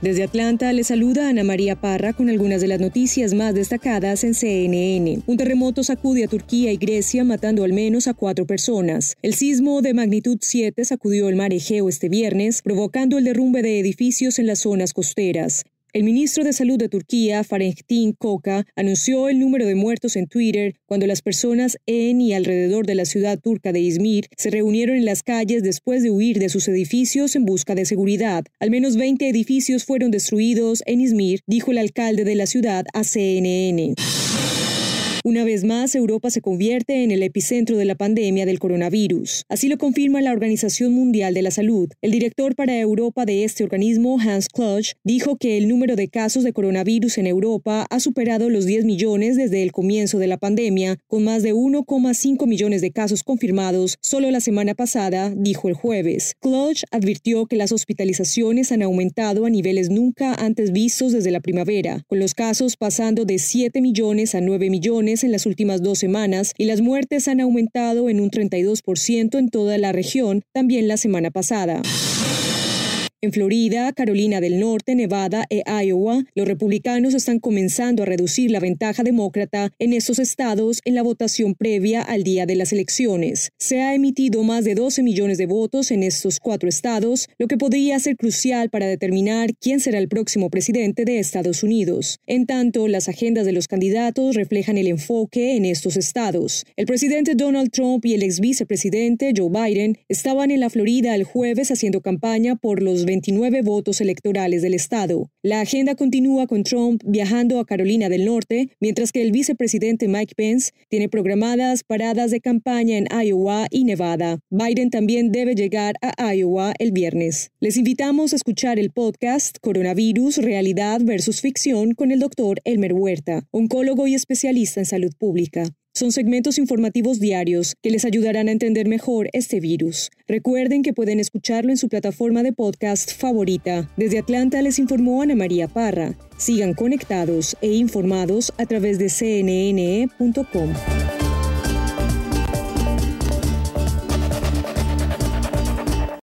Desde Atlanta le saluda Ana María Parra con algunas de las noticias más destacadas en CNN. Un terremoto sacude a Turquía y Grecia matando al menos a cuatro personas. El sismo de magnitud 7 sacudió el mar Egeo este viernes, provocando el derrumbe de edificios en las zonas costeras. El ministro de Salud de Turquía, Fahrettin Koca, anunció el número de muertos en Twitter cuando las personas en y alrededor de la ciudad turca de Izmir se reunieron en las calles después de huir de sus edificios en busca de seguridad. Al menos 20 edificios fueron destruidos en Izmir, dijo el alcalde de la ciudad a CNN. Una vez más, Europa se convierte en el epicentro de la pandemia del coronavirus. Así lo confirma la Organización Mundial de la Salud. El director para Europa de este organismo, Hans Kluge, dijo que el número de casos de coronavirus en Europa ha superado los 10 millones desde el comienzo de la pandemia, con más de 1,5 millones de casos confirmados solo la semana pasada, dijo el jueves. Kluge advirtió que las hospitalizaciones han aumentado a niveles nunca antes vistos desde la primavera, con los casos pasando de 7 millones a 9 millones en las últimas dos semanas y las muertes han aumentado en un 32% en toda la región, también la semana pasada. En Florida, Carolina del Norte, Nevada e Iowa, los republicanos están comenzando a reducir la ventaja demócrata en estos estados en la votación previa al día de las elecciones. Se ha emitido más de 12 millones de votos en estos cuatro estados, lo que podría ser crucial para determinar quién será el próximo presidente de Estados Unidos. En tanto, las agendas de los candidatos reflejan el enfoque en estos estados. El presidente Donald Trump y el ex vicepresidente Joe Biden estaban en la Florida el jueves haciendo campaña por los 29 votos electorales del Estado. La agenda continúa con Trump viajando a Carolina del Norte, mientras que el vicepresidente Mike Pence tiene programadas paradas de campaña en Iowa y Nevada. Biden también debe llegar a Iowa el viernes. Les invitamos a escuchar el podcast Coronavirus, Realidad versus Ficción con el doctor Elmer Huerta, oncólogo y especialista en salud pública. Son segmentos informativos diarios que les ayudarán a entender mejor este virus. Recuerden que pueden escucharlo en su plataforma de podcast favorita. Desde Atlanta les informó Ana María Parra. Sigan conectados e informados a través de cnne.com.